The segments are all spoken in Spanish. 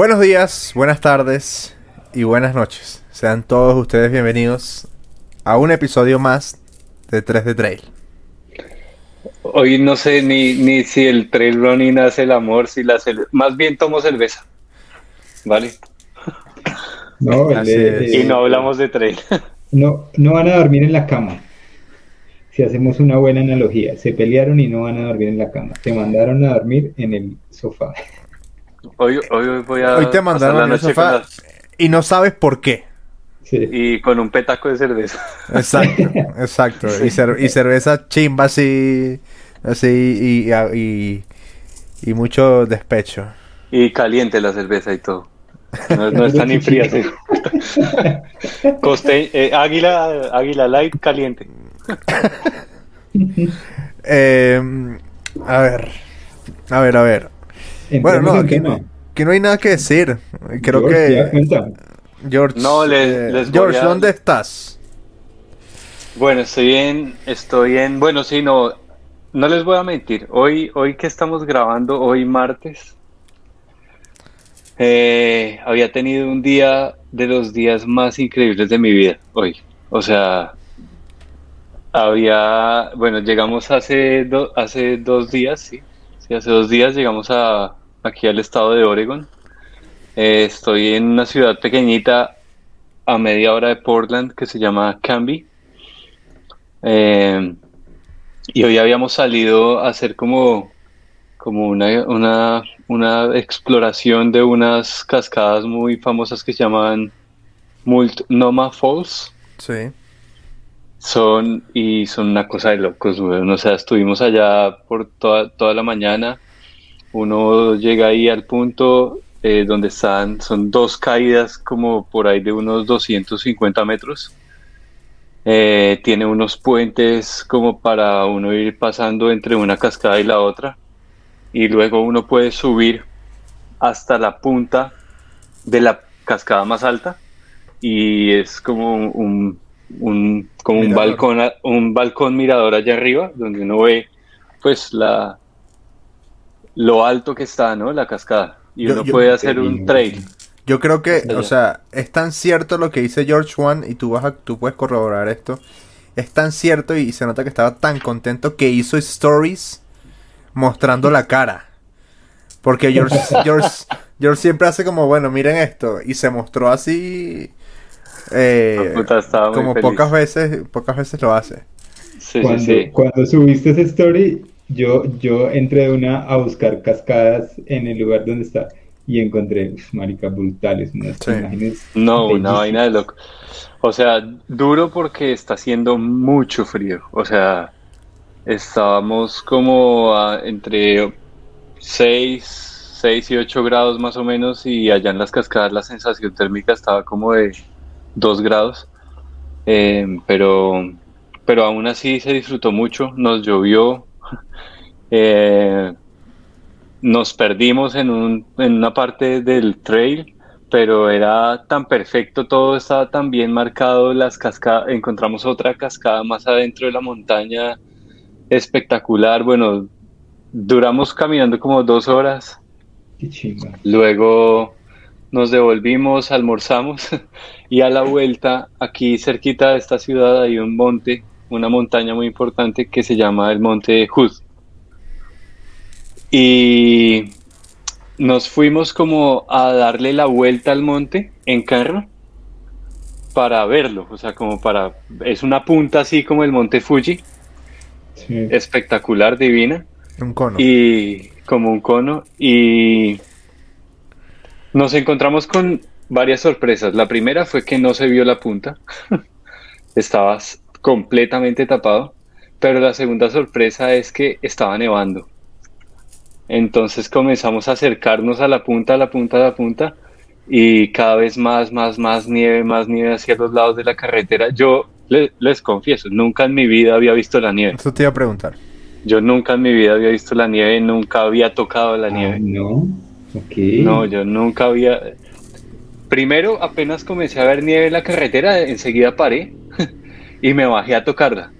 Buenos días, buenas tardes y buenas noches. Sean todos ustedes bienvenidos a un episodio más de 3 de Trail. Hoy no sé ni, ni si el trail running hace el amor, si la más bien tomo cerveza. ¿Vale? No, y no hablamos de trail. No, no van a dormir en la cama. Si hacemos una buena analogía, se pelearon y no van a dormir en la cama. Te mandaron a dormir en el sofá. Hoy, hoy voy a. Hoy te mandaron en el sofá y no sabes por qué. Y con un petaco de cerveza. Exacto, exacto. Y, cerveza chimba así, así y, y, mucho despecho. Y caliente la cerveza y todo. No, no está ni fría. Sí. Coste, eh, águila, águila light caliente. Em, a ver, a ver, a ver. Bueno, no, aquí no, no hay nada que decir. Creo que George, no, les, eh, George, ¿dónde estás? Bueno, estoy en, estoy en, bueno, sí, no, no les voy a mentir. Hoy, hoy que estamos grabando, hoy martes, eh, había tenido un día de los días más increíbles de mi vida hoy. O sea, había, bueno, llegamos hace, hace dos días, sí, sí, hace dos días llegamos a, aquí al estado de Oregon eh, estoy en una ciudad pequeñita a media hora de Portland que se llama Canby. Eh, y hoy habíamos salido a hacer como, como una, una, exploración de unas cascadas muy famosas que se llaman Multnomah Falls. Sí. Son, y son una cosa de locos, O sea, estuvimos allá por toda, toda la mañana. Uno llega ahí al punto, eh, donde están, son dos caídas como por ahí de unos 250 metros. Eh, tiene unos puentes como para uno ir pasando entre una cascada y la otra. Y luego uno puede subir hasta la punta de la cascada más alta. Y es como un, un como un balcón, un balcón mirador allá arriba, donde uno ve pues la lo alto que está, ¿no? La cascada y uno puede hacer un trail. Yo creo que, o sea, es tan cierto lo que dice George One y tú vas a, tú puedes corroborar esto. Es tan cierto y, se nota que estaba tan contento que hizo stories mostrando la cara. Porque George, George, George siempre hace como, bueno, miren esto. Y se mostró así. Eh, como pocas veces, pocas veces lo hace. Sí, cuando, sí, sí. cuando subiste esa story, yo, yo entré de una a buscar cascadas en el lugar donde está y encontré, maricas brutales, unas imágenes. No, una vaina de loco. O sea, duro porque está haciendo mucho frío. O sea, estábamos como entre 6, 6 y 8 grados más o menos y allá en las cascadas la sensación térmica estaba como de 2 grados. Eh, pero, pero aún así se disfrutó mucho, nos llovió, eh, nos perdimos en, un, en una parte del trail, pero era tan perfecto, todo estaba tan bien marcado, las cascadas, encontramos otra cascada más adentro de la montaña, espectacular, bueno, duramos caminando como dos horas. Luego nos devolvimos, almorzamos y a la vuelta, aquí cerquita de esta ciudad hay un monte, una montaña muy importante que se llama el Monte Hood. Y nos fuimos como a darle la vuelta al monte en carro para verlo, o sea, como para... Es una punta así como el monte Fuji, espectacular, divina. Un cono. Y como un cono. Y nos encontramos con varias sorpresas. La primera fue que no se vio la punta, estabas completamente tapado, pero la segunda sorpresa es que estaba nevando. Entonces comenzamos a acercarnos a la punta, a la punta, a la punta, y cada vez más, más, más nieve, más nieve hacia los lados de la carretera. Yo les confieso, nunca en mi vida había visto la nieve. Eso te iba a preguntar. Yo nunca en mi vida había visto la nieve, nunca había tocado la nieve. no, No, yo nunca había... Primero, apenas comencé a ver nieve en la carretera, enseguida paré y me bajé a tocarla.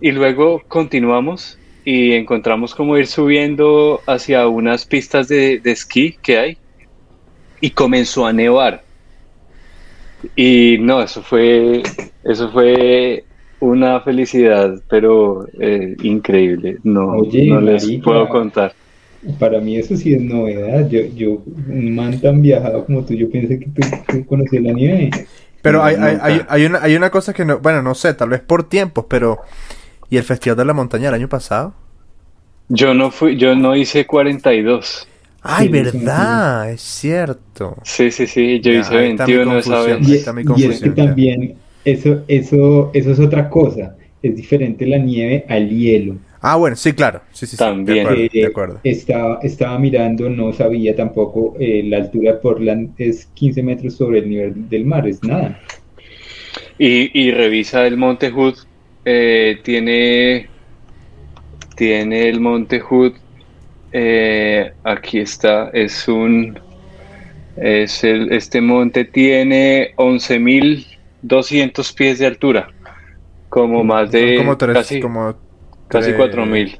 y luego continuamos y encontramos como ir subiendo hacia unas pistas de, de esquí que hay y comenzó a nevar. Y no, eso fue, eso fue una felicidad, pero eh, increíble. No, Oye, no les marica. puedo contar. Para mí eso sí es novedad. Yo, yo, un man tan viajado como tú, yo pensé que tú, tú conocías la nieve. Pero No, hay, hay, hay, hay una, hay una cosa que no, bueno, no sé, tal vez por tiempos, pero ¿y el Festival de la Montaña el año pasado? Yo no fui, yo no hice 42. Ay, Sí, sí, verdad, es cierto. Sí, sí, sí, yo Ya, hice ahí está mi 21 esa vez. Y, está mi y es que también eso, eso, eso es otra cosa. Es diferente la nieve al hielo. Ah, bueno, sí, claro. Sí, sí, sí. También. De acuerdo, de acuerdo. Estaba, estaba mirando, no sabía tampoco, eh, la altura de Portland es 15 metros sobre el nivel del mar, es nada. Y, y revisa el Monte Hood. eh, tiene, tiene el Monte Hood. eh, aquí está. Es un. Es el, este monte tiene 11.200 pies de altura. Como más Son de. como tres, casi como casi tres- 4.000.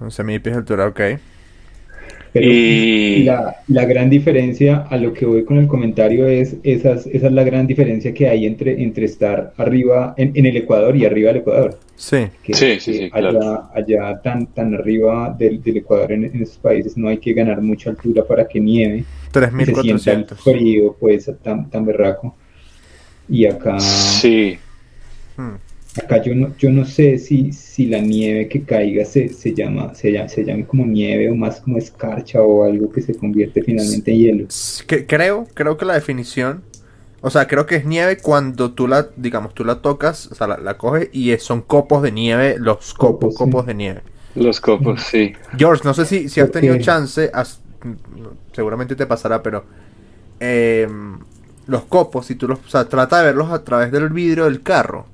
11.000 pies de altura, ok. Pero Y- la, la gran diferencia a lo que voy con el comentario es, esas, esa es la gran diferencia que hay entre, entre estar arriba en, en el Ecuador y arriba del Ecuador. Sí. Que, Sí, sí, que sí, allá, claro. allá tan, tan arriba del, del Ecuador en, en esos países no hay que ganar mucha altura para que nieve y se sienta el 3.400. frío pues tan, tan berraco. Y acá, Sí. Hmm. Acá yo no, yo no sé si, si la nieve que caiga se, se llama, se llama, se llame como nieve o más como escarcha o algo que se convierte finalmente en hielo. Que- creo, creo que la definición, o sea, creo que es nieve cuando tú la, digamos, tú la tocas, o sea, la, la coges y es- son copos de nieve, los copos, Copos, sí. copos de nieve. Los copos, sí. George, no sé si, si has tenido chance, has- seguramente te pasará, pero eh, los copos, si tú los, o sea, trata de verlos a través del vidrio del carro.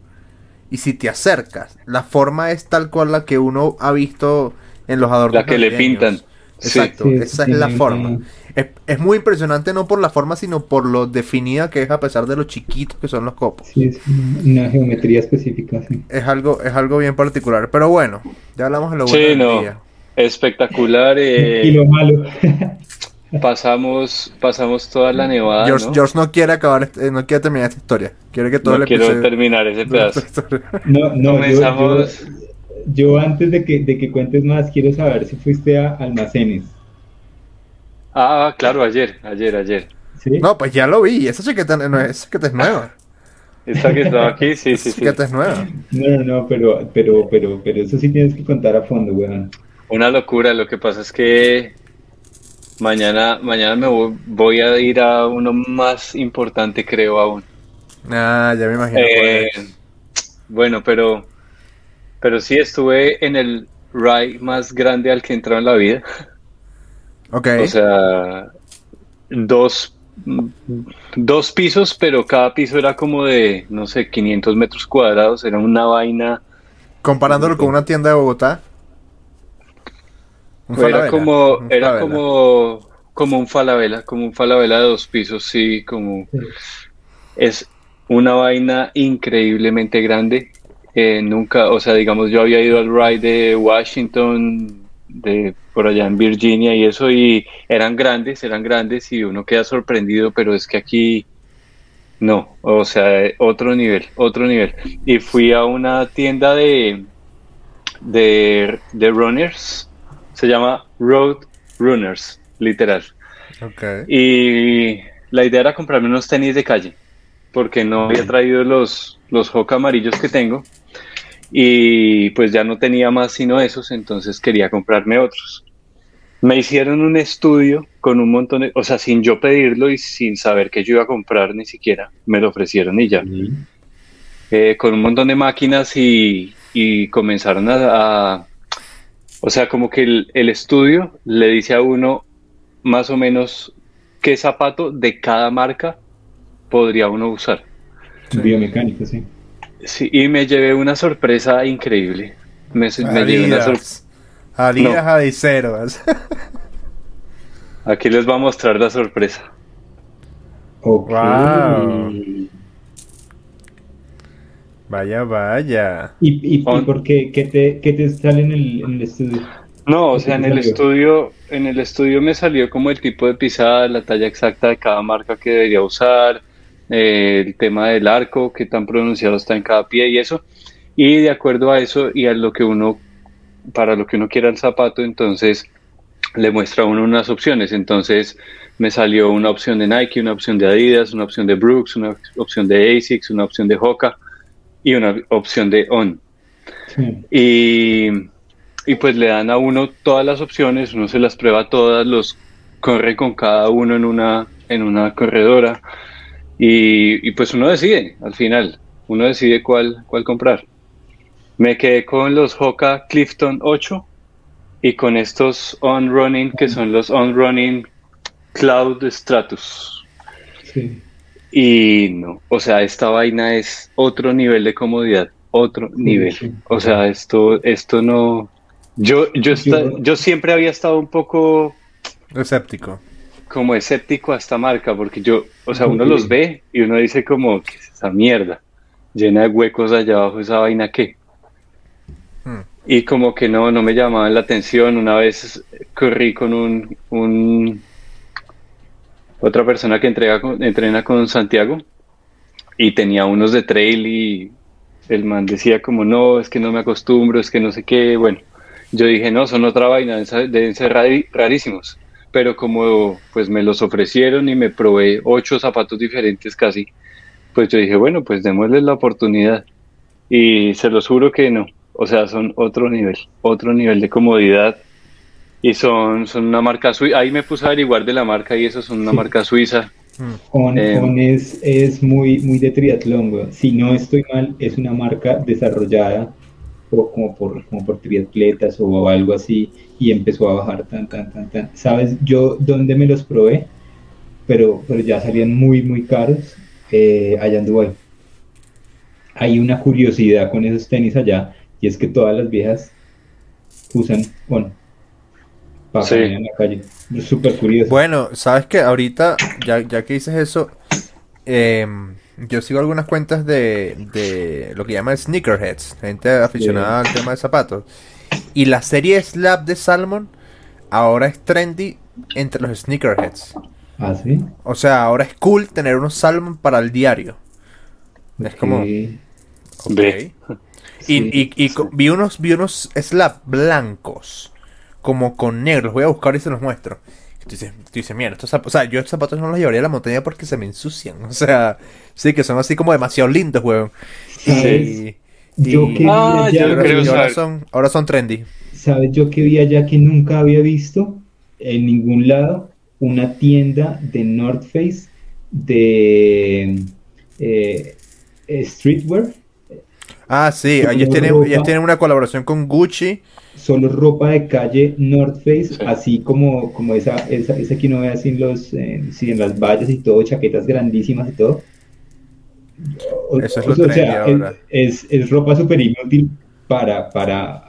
Y si te acercas, la forma es tal cual la que uno ha visto en los adornos La que le pintan. Exacto, Sí, esa es la forma. Es, es muy impresionante no por la forma, sino por lo definida que es a pesar de lo chiquitos que son los copos. Sí, es una geometría específica, sí. Es algo, es algo bien particular. Pero bueno, ya hablamos de lo bueno Sí, del no. día. Espectacular. eh, Y lo malo, pasamos, pasamos toda la nevada, George, ¿no? George no quiere acabar, este- eh, no quiere terminar esta historia. Quiere que todo No el quiero episodio- terminar ese pedazo. no, no, yo, yo, Comenzamos. yo antes de que, de que cuentes más, quiero saber si fuiste a almacenes, Ah, claro, ayer, ayer, ayer. ¿sí? No, pues ya lo vi. Esa chaqueta, no, esa chaqueta es nueva. Esta que estaba aquí, sí, sí, sí. es nueva. No, no, no, pero, pero, pero, pero eso sí tienes que contar a fondo, weón. Una locura. Lo que pasa es que mañana, mañana me voy, voy a ir a uno más importante, creo aún. Ah, ya me imagino. Eh, bueno, pero, pero sí estuve en el ride más grande al que he entrado en la vida. Ok. O sea, dos, dos pisos, pero cada piso era como de, no sé, 500 metros cuadrados. Era una vaina. Comparándolo con una tienda de Bogotá. Era como, un era como, como un falabella, como un falabella de dos pisos, sí, como Sí. es una vaina increíblemente grande. Eh, nunca, o sea, digamos, yo había ido al ride de Washington, de por allá en Virginia y eso, y eran grandes, eran grandes, y uno queda sorprendido, pero es que aquí no, o sea, otro nivel, otro nivel. Y fui a una tienda de, de, de runners, se llama Road Runners, literal. Ok. Y la idea era comprarme unos tenis de calle, porque no había traído los, los Hoka amarillos que tengo. Y pues ya no tenía más sino esos, entonces quería comprarme otros. Me hicieron un estudio con un montón de, o sea, sin yo pedirlo y sin saber que yo iba a comprar ni siquiera, me lo ofrecieron y ya. Eh, con un montón de máquinas y, y comenzaron a, a- o sea, como que el, el estudio le dice a uno más o menos qué zapato de cada marca podría uno usar. Sí. Biomecánico, sí. Sí, y me llevé una sorpresa increíble. Me, me llevé una sorpresa. Adidas. No. Adiceros. Aquí les voy a mostrar la sorpresa. Ok. Wow. Vaya, vaya. ¿Y, y, por qué? ¿Qué te, qué te sale en el, en el estudio? No, o sea, en el estudio, en el estudio me salió como el tipo de pisada, la talla exacta de cada marca que debería usar, eh, el tema del arco, qué tan pronunciado está en cada pie y eso. Y de acuerdo a eso y a lo que uno, para lo que uno quiera el zapato, entonces le muestra a uno unas opciones. Entonces me salió una opción de Nike, una opción de Adidas, una opción de Brooks, una opción de ASICS, una opción de Hoka y una opción de On. Y y pues le dan a uno todas las opciones, uno se las prueba todas, los corre con cada uno en una, en una corredora y, pues uno decide al final, uno decide cuál, cuál comprar. Me quedé con los Hoka Clifton 8 y con estos On Running que son los On Running Cloud Stratus. Y no, o sea, esta vaina es otro nivel de comodidad, otro nivel. O sea, esto, esto no, yo, yo, yo siempre había estado un poco... Escéptico. Como escéptico a esta marca, porque yo, o sea, uno los ve y uno dice como, ¿qué es esa mierda? Llena de huecos allá abajo, esa vaina qué. Hmm. Y como que no, no me llamaban la atención. Una vez corrí con un, un otra persona que entrena con Santiago y tenía unos de trail y el man decía como no, es que no me acostumbro, es que no sé qué, bueno, yo dije, no, son otra vaina, deben ser rarísimos. Pero como pues me los ofrecieron y me probé ocho zapatos diferentes casi, pues yo dije, bueno, pues démosles la oportunidad. Y se los juro que no. O sea, son otro nivel, otro nivel de comodidad. Y son, son una marca suiza. Ahí me puse a averiguar de la marca y eso son una marca suiza. On, eh, es, es, muy, muy de triatlón, Si no estoy mal, es una marca desarrollada como por, como por triatletas o algo así, y empezó a bajar tan, tan, tan, tan. ¿Sabes yo dónde me los probé? Pero, pero ya salían muy, muy caros eh, allá en Dubai. Hay una curiosidad con esos tenis allá, y es que todas las viejas usan en la calle. Es súper curioso. Bueno, sabes que ahorita, ya, ya que dices eso, eh, yo sigo algunas cuentas de, de lo que llaman sneakerheads, gente aficionada al tema de zapatos. Y la serie Slap de Salmon ahora es trendy entre los sneakerheads. ¿Ah, sí? O sea, ahora es cool tener unos Salmon para el diario. Es como... Ok. Y, y, vi unos, vi unos slap blancos, como con negros. Voy a buscar y se los muestro. Tú dices, dices, mira, estos zapatos, o sea, yo estos zapatos no los llevaría a la montaña porque se me ensucian. O sea, sí, que son así como demasiado lindos, weón. Y, yo que ah, ahora, son, ahora son trendy. ¿Sabes? Yo que vi allá que nunca había visto en ningún lado una tienda de North Face de eh, streetwear. Ah, sí, ellos tienen, ellos tienen una colaboración con Gucci solo ropa de calle North Face, así como, como esa, esa, esa, que uno ve así en, los, en las vallas y todo, chaquetas grandísimas y todo. Eso es, lo sea, es, es, ropa súper inútil para, para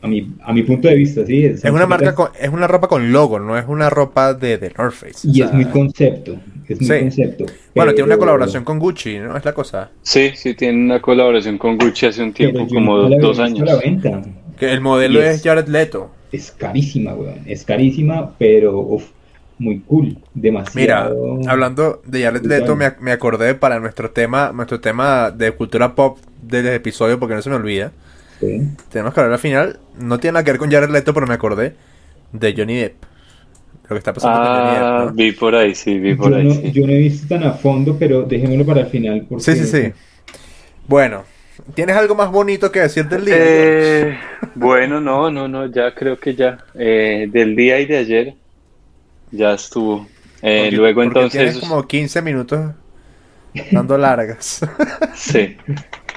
a, mi, a mi punto de vista, ¿sí? Es una, marca es una ropa con logo, no es una ropa de, de North Face. Y es muy concepto, es muy concepto. Bueno, tiene una colaboración con Gucci, ¿no? Es la cosa. Sí, sí, tiene una colaboración con Gucci hace un tiempo, como dos años. La venta. Que el modelo es, Jared Leto. Es carísima, weón. Es carísima, pero muy cool. Demasiado. Mira, hablando de Jared Leto, me, acordé para nuestro tema, nuestro tema de cultura pop del episodio, porque no se me olvida. Tenemos que hablar al final. No tiene nada que ver con Jared Leto, pero me acordé de Johnny Depp. Lo que está pasando con Johnny Depp. Ah, vi por ahí, sí, vi por ahí. No, Yo no he visto tan a fondo, pero dejémoslo para el final. Porque... Sí, sí, sí. Bueno, ¿Tienes algo más bonito que decir del día? Eh, bueno, no, no, no, ya creo que ya. Eh, del día y de ayer ya estuvo. Eh, luego entonces. Tienes como 15 minutos dando largas. sí.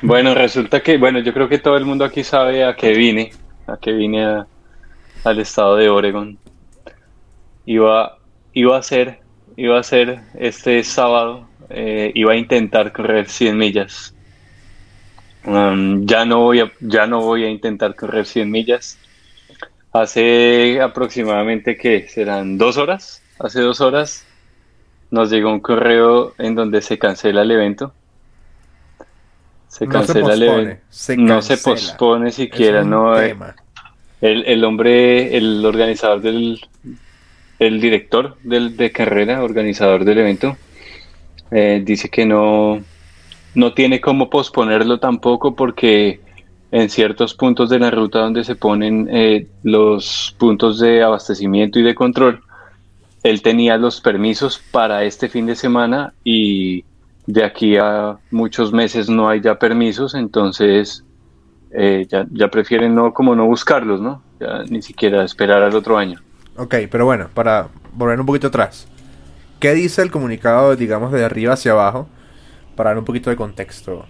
Bueno, resulta que, bueno, yo creo que todo el mundo aquí sabe a qué vine. A qué vine al estado de Oregon. Iba, iba a hacer, iba a hacer este sábado, iba a intentar correr 100 millas Um, ya, no voy a, ya no voy a intentar correr 100 millas. Hace aproximadamente que serán dos horas. Hace dos horas nos llegó un correo en donde se cancela el evento. Se cancela el evento. no se pospone siquiera, no. Eh, el, el, hombre, el organizador del, el director del, de carrera, organizador del evento, eh, dice que no, no tiene cómo posponerlo tampoco porque en ciertos puntos de la ruta donde se ponen eh, los puntos de abastecimiento y de control, él tenía los permisos para este fin de semana y de aquí a muchos meses no hay ya permisos, entonces eh, ya, prefieren no como no buscarlos, ¿no? Ni siquiera esperar al otro año. Ok, pero bueno, para volver un poquito atrás, ¿qué dice el comunicado, digamos, de arriba hacia abajo, para dar un poquito de contexto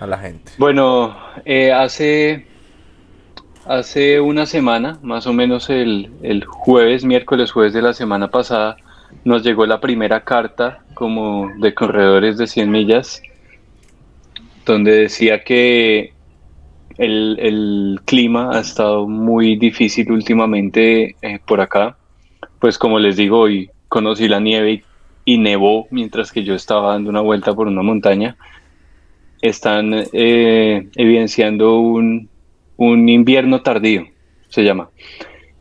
a la gente? Bueno, eh, hace, hace una semana, más o menos el, el jueves, miércoles, jueves de la semana pasada, nos llegó la primera carta como de corredores de 100 millas, donde decía que el, clima ha estado muy difícil últimamente eh, por acá. Pues como les digo, hoy conocí la nieve y, nevó mientras que yo estaba dando una vuelta por una montaña. Están eh, evidenciando un, invierno tardío, se llama.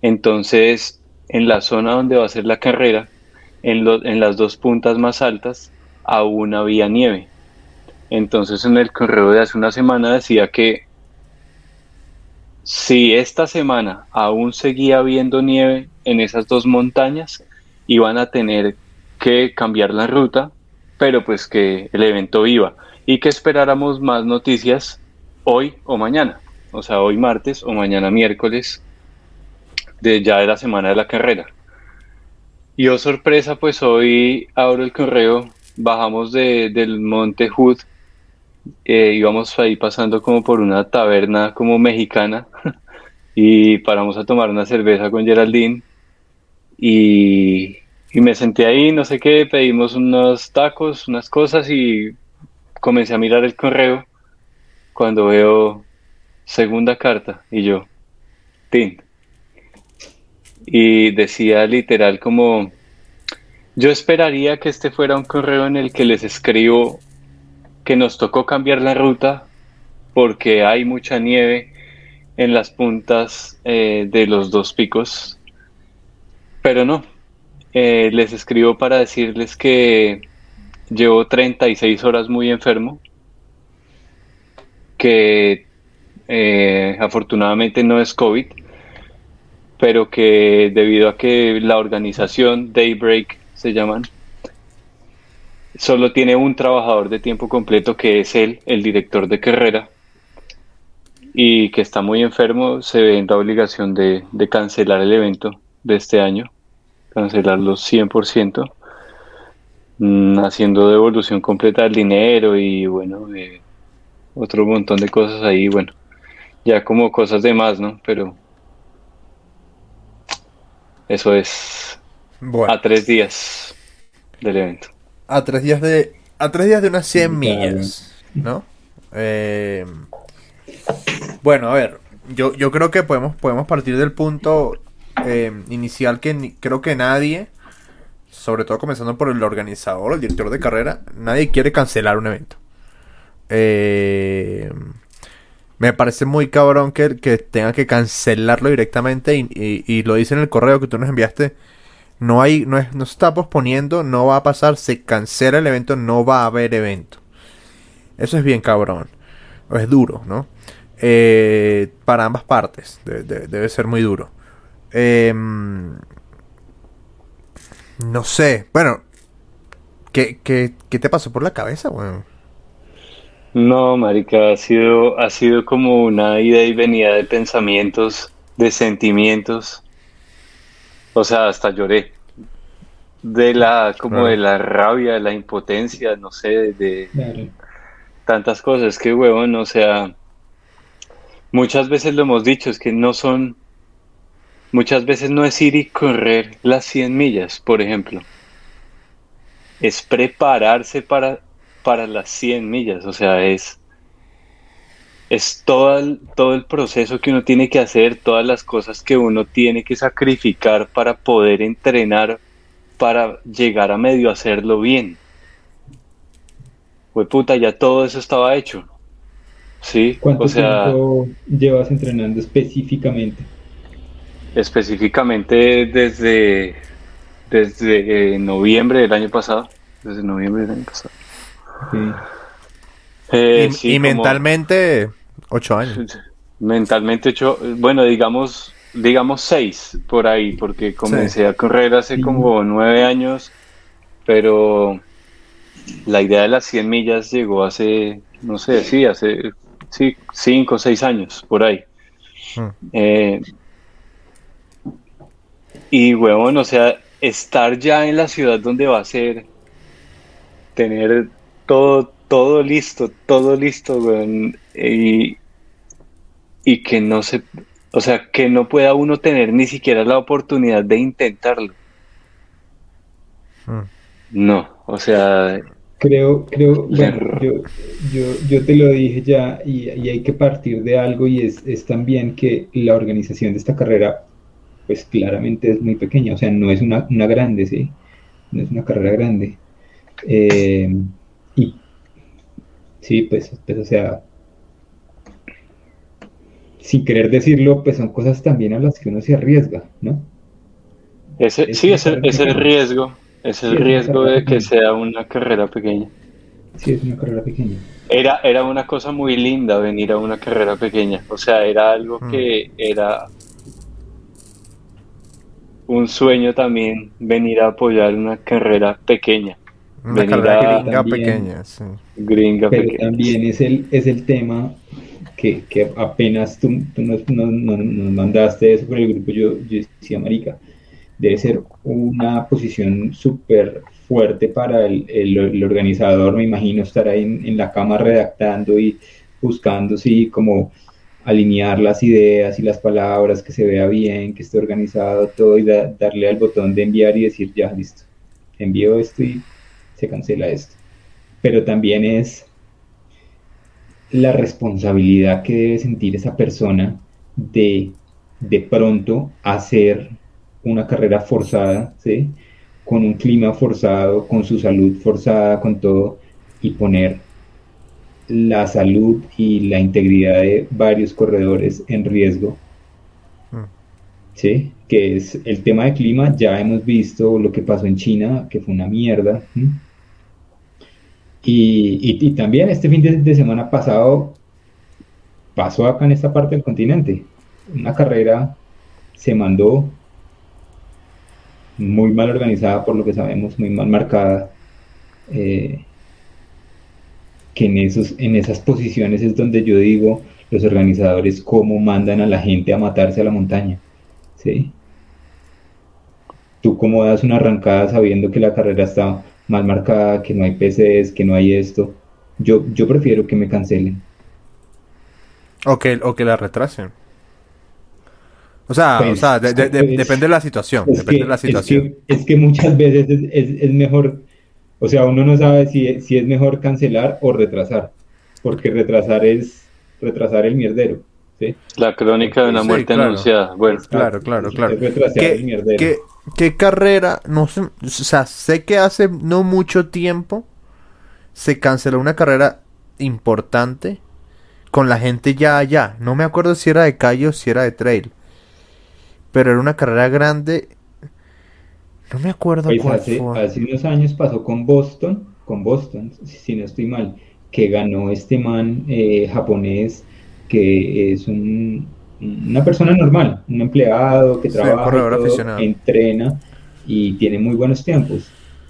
Entonces, en la zona donde va a ser la carrera, en, en las dos puntas más altas, aún había nieve. Entonces, en el correo de hace una semana decía que si esta semana aún seguía habiendo nieve en esas dos montañas, iban a tener que cambiar la ruta, pero pues que el evento iba y que esperáramos más noticias hoy o mañana, o sea, hoy martes o mañana miércoles de ya de la semana de la carrera. Y oh sorpresa, pues hoy abro el correo, bajamos de, del monte Hood eh, íbamos ahí pasando como por una taberna como mexicana y paramos a tomar una cerveza con Geraldine y, me senté ahí, no sé qué, pedimos unos tacos, unas cosas y comencé a mirar el correo cuando veo segunda carta y yo, tin. Y decía literal como, yo esperaría que este fuera un correo en el que les escribo que nos tocó cambiar la ruta porque hay mucha nieve en las puntas eh, de los dos picos. Pero no, eh, les escribo para decirles que llevo 36 horas muy enfermo, que eh, afortunadamente no es COVID, pero que debido a que la organización Daybreak se llaman, solo tiene un trabajador de tiempo completo que es él, el director de carrera, y que está muy enfermo, se ve en la obligación de, cancelar el evento de este año, cancelarlo 100%, mm, haciendo devolución completa del dinero y bueno, otro montón de cosas ahí, bueno, ya como cosas de más, ¿no? Pero eso es a tres días del evento a tres días de a tres días de unas 100 millas, ¿no? Eh, bueno, a ver, yo, yo creo que podemos, podemos partir del punto eh, inicial que creo que nadie, sobre todo comenzando por el organizador, el director de carrera, nadie quiere cancelar un evento. Eh, me parece muy cabrón que, que tenga que cancelarlo directamente y, lo dice en el correo que tú nos enviaste no hay, no, es, no se está posponiendo, no va a pasar, se cancela el evento, no va a haber evento. Eso es bien cabrón. Es duro, ¿no? Eh, para ambas partes. debe ser muy duro. Em, no sé. Bueno. ¿qué, ¿qué, qué, te pasó por la cabeza, weón? No, marica, ha sido, ha sido como una ida y venida de pensamientos, de sentimientos. O sea, hasta lloré. De la, como de la rabia, de la impotencia, no sé, de, tantas cosas. Que huevón, o sea, muchas veces lo hemos dicho, es que no son, muchas veces no es ir y correr las 100 millas, por ejemplo. Es prepararse para, para las 100 millas, o sea, es es todo el, todo el proceso que uno tiene que hacer, todas las cosas que uno tiene que sacrificar para poder entrenar, para llegar a medio hacerlo bien. Pues puta, ya todo eso estaba hecho. Sí, ¿Cuánto tiempo llevas entrenando específicamente? Específicamente desde, desde noviembre del año pasado. Desde noviembre del año pasado. Eh, y, mentalmente, ocho años. Mentalmente ocho, bueno, digamos, digamos seis por ahí, porque comencé a correr hace como nueve años, pero la idea de las 100 millas llegó hace, no sé, sí, hace sí, cinco o seis años, por ahí. Hmm. Eh, y, huevón, o sea, estar ya en la ciudad donde va a ser, tener todo, todo listo, todo listo, weón, y, y que no se, o sea, que no pueda uno tener ni siquiera la oportunidad de intentarlo. Hmm. No, o sea, Creo, creo, bueno, yo, yo, yo, te lo dije ya y, hay que partir de algo y es, es, también que la organización de esta carrera, pues claramente es muy pequeña, o sea, no es una, una grande, ¿sí? No es una carrera grande. Eh, y sí, pues, pues, o sea, sin querer decirlo, pues son cosas también a las que uno se arriesga, ¿no? Ese, sí, es es el riesgo. Es el riesgo de que sea una carrera pequeña. Sí, es una carrera pequeña. Era, era una cosa muy linda venir a una carrera pequeña. O sea, era algo mm. que era un sueño también venir a apoyar una carrera pequeña. Una carrera gringa pequeña, sí. Gringa Pero también es el, es el tema que, que apenas tú, nos, mandaste eso por el grupo, yo, yo decía, marica, debe ser una posición súper fuerte para el, el, organizador, me imagino estar ahí en, la cama redactando y buscando, sí, como alinear las ideas y las palabras, que se vea bien, que esté organizado todo y darle al botón de enviar y decir, ya, listo, envío esto y se cancela esto. Pero también es la responsabilidad que debe sentir esa persona de de pronto hacer una carrera forzada, ¿sí? con un clima forzado, con su salud forzada, con todo, y poner la salud y la integridad de varios corredores en riesgo. Mm. ¿Sí? Que es el tema de clima, ya hemos visto lo que pasó en China, que fue una mierda. Y, también este fin de, semana pasado pasó acá en esta parte del continente. Una carrera se mandó muy mal organizada por lo que sabemos, muy mal marcada, eh, que en, esos, en esas posiciones es donde yo digo los organizadores cómo mandan a la gente a matarse a la montaña. ¿sí? Tú cómo das una arrancada sabiendo que la carrera está mal marcada, que no hay PCs, que no hay esto. Yo, yo prefiero que me cancelen. O que, o que la retrasen. O sea, o pues, sea pues, depende de la situación. Es depende que, de la situación. Es que, muchas veces es, mejor, o sea, uno no sabe si, si es mejor cancelar o retrasar, porque retrasar es retrasar el mierdero. ¿sí? La crónica de una muerte anunciada. Bueno, claro, claro, claro. ¿Qué, ¿Qué, carrera? No sé, o sea, sé que hace no mucho tiempo se canceló una carrera importante con la gente ya allá. No me acuerdo si era de callo o si era de trail pero era una carrera grande. No me acuerdo pues hace, Hace unos años pasó con Boston, con Boston, si no estoy mal, que ganó este man eh, japonés que es una persona normal, un empleado que trabaja, entrena y tiene muy buenos tiempos.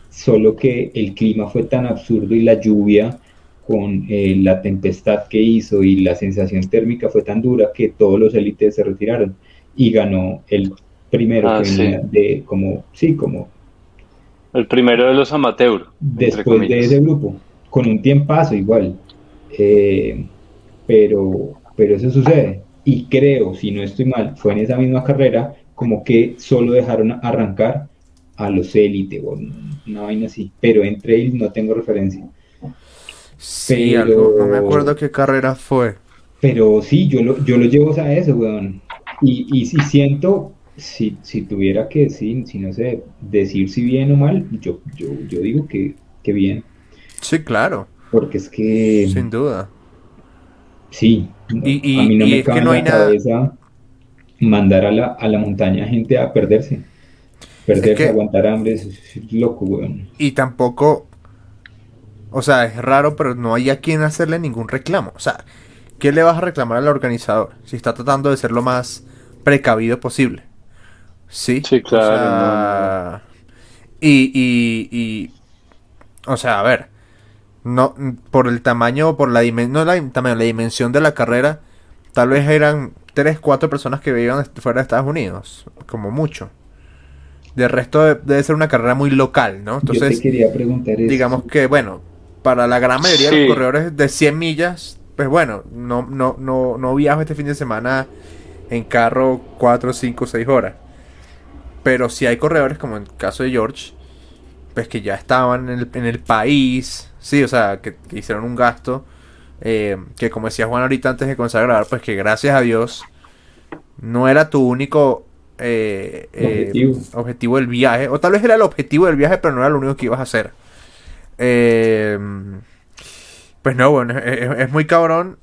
Solo que el clima fue tan absurdo y la lluvia con eh, la tempestad que hizo y la sensación térmica fue tan dura que todos los élites se retiraron y ganó el primero ah, de como, sí, como... El primero de los amateurs. Después de ese grupo, con un tiempazo igual. Eh, pero, pero eso sucede. Y creo, si no estoy mal, fue en esa misma carrera como que solo dejaron arrancar a los élite o una vaina así. Pero entre ellos no tengo referencia. Sí, pero, no me acuerdo qué carrera fue. Pero sí, yo lo, yo lo llevo a eso, weón. Y, y, siento, si, si tuviera que decir, si no sé, decir si bien o mal, yo, yo, yo digo que, que bien. Sí, claro. Porque es que... Sin duda. Sí, y, a mí no me cabe en la cabeza mandar a la, a la montaña gente a perderse. Perderse, aguantar hambre, es, loco, weón. Y tampoco, o sea, es raro, pero no hay a quien hacerle ningún reclamo. O sea, ¿qué le vas a reclamar al organizador si está tratando de ser lo más precavido posible? Sí, sí claro. y, y, y, o sea, a ver, no, por el tamaño, por la dimensión, no la, tamaño, la dimensión de la carrera, tal vez eran 3, 4 personas que vivían fuera de Estados Unidos, como mucho. De resto debe ser una carrera muy local, ¿no? Entonces, quería preguntar digamos que, bueno, para la gran mayoría de los corredores de 100 millas, pues bueno, no, no, no, no viajo este fin de semana en carro 4, 5, 6 horas. Pero si hay corredores, como en el caso de George, pues que ya estaban en el, en el país, sí, o sea, que, hicieron un gasto, eh, que como decía Juan ahorita antes de comenzar a grabar, pues que gracias a Dios no era tu único eh, eh, objetivo. objetivo. del viaje, o tal vez era el objetivo del viaje, pero no era lo único que ibas a hacer. pues no, bueno, es, es muy cabrón.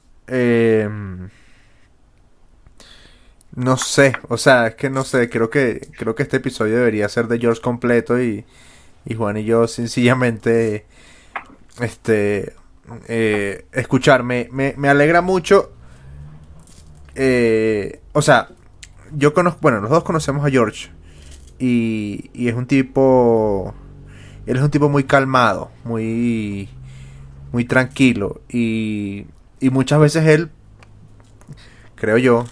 No sé, o sea, es que no sé, creo que creo que este episodio debería ser de George completo y, y Juan y yo sencillamente este eh, escucharme me, me, alegra mucho eh, o sea yo conozco bueno los dos conocemos a George y, y es un tipo él es un tipo muy calmado muy muy tranquilo y, y muchas veces él creo yo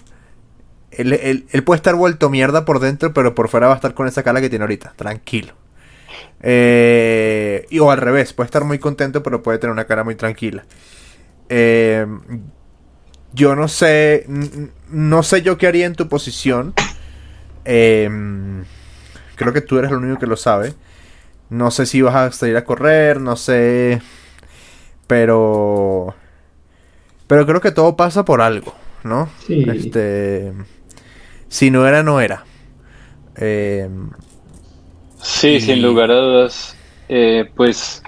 él, él, él, puede estar vuelto mierda por dentro pero por fuera va a estar con esa cara que tiene ahorita tranquilo eh, y, o al revés, puede estar muy contento, pero puede tener una cara muy tranquila. Eh, yo no sé, no sé yo qué haría en tu posición. Eh, creo que tú eres el único que lo sabe. No sé si vas a salir a correr, no sé. Pero. Pero creo que todo pasa por algo, ¿no? Este. Si no era, no era. Eh, Sí, sin lugar a dudas, eh, pues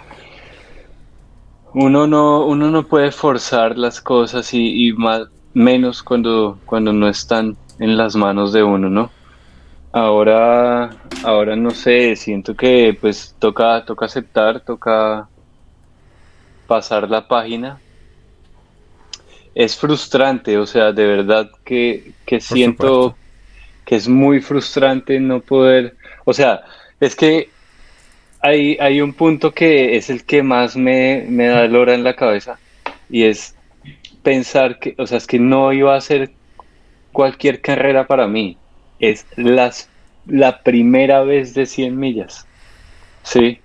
uno no, uno no puede forzar las cosas y, más, menos cuando, cuando no están en las manos de uno, ¿no? Ahora, ahora no sé, siento que pues toca, toca aceptar, toca pasar la página. Es frustrante, o sea, de verdad que, que siento que es muy frustrante no poder, o sea, es que hay, hay un punto que es el que más me, me da hora en la cabeza y es pensar que, o sea, es que no iba a ser cualquier carrera para mí. Es las, la primera vez de 100 millas. ¿Sí?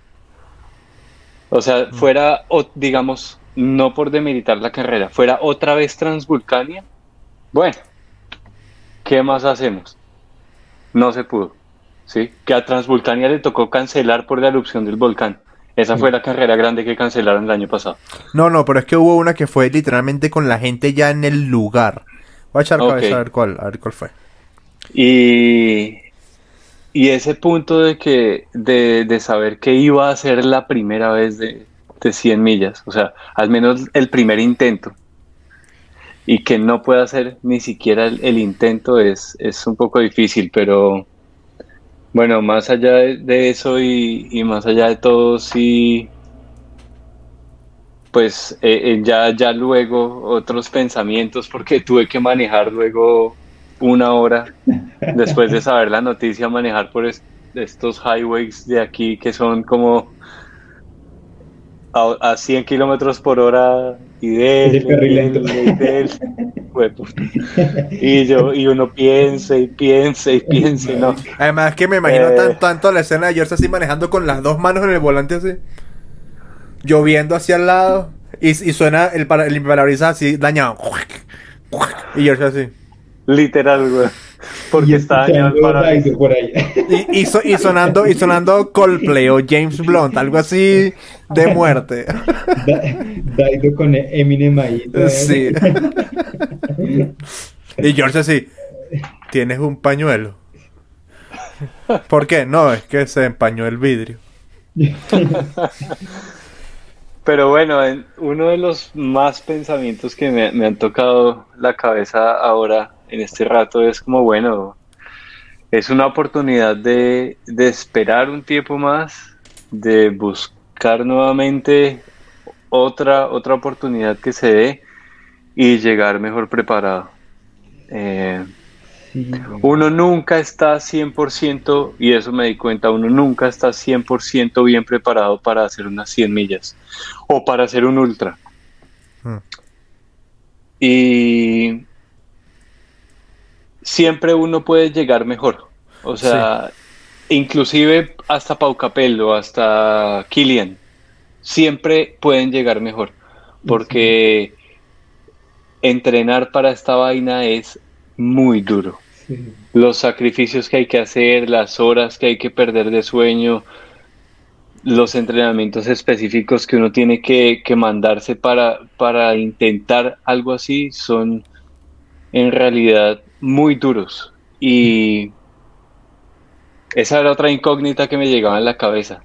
O sea, mm. fuera, o, digamos, no por demeritar la carrera, fuera otra vez Transvulcania. Bueno, ¿qué más hacemos? No se pudo. ¿sí? que a Transvulcania le tocó cancelar por la erupción del volcán. Esa fue la carrera grande que cancelaron el año pasado. No, no, pero es que hubo una que fue literalmente con la gente ya en el lugar. Voy a echar cabeza a ver cuál, a ver cuál fue. Y, y ese punto de que de, de, saber que iba a ser la primera vez de, de 100 millas, o sea, al menos el primer intento, y que no pueda hacer ni siquiera el, intento es, es un poco difícil, pero bueno, más allá de, eso y, más allá de todo, sí, pues eh, eh, ya, ya luego otros pensamientos, porque tuve que manejar luego una hora después de saber la noticia, manejar por estos highways de aquí que son como a, a 100 kilómetros por hora y de y yo y uno piensa y piensa y piensa no además que me imagino eh. tanto la escena de George así manejando con las dos manos en el volante así lloviendo hacia el lado y, suena el, para, el así dañado. Y George así. Literal güey porque está dañado por ahí. Y, y, sonando y sonando Coldplay o James Blunt algo así de muerte. Daido con Eminem ahí sí. Y George así tienes un pañuelo ¿por qué? no es que se empañó el vidrio. Pero bueno, uno de los más pensamientos que me, me, han tocado la cabeza ahora en este rato es como, bueno, es una oportunidad de, de esperar un tiempo más, de buscar nuevamente otra, otra oportunidad que se dé y llegar mejor preparado. Eh, uno nunca está 100%, y eso me di cuenta, uno nunca está 100% bien preparado para hacer unas 100 millas o para hacer un ultra. Hmm. Y siempre uno puede llegar mejor. O sea, inclusive hasta Pau Capello, hasta Killian, siempre pueden llegar mejor. Porque entrenar para esta vaina es muy duro. Los sacrificios que hay que hacer, las horas que hay que perder de sueño, los entrenamientos específicos que uno tiene que, mandarse para, para intentar algo así son en realidad muy duros. Y esa era otra incógnita que me llegaba en la cabeza.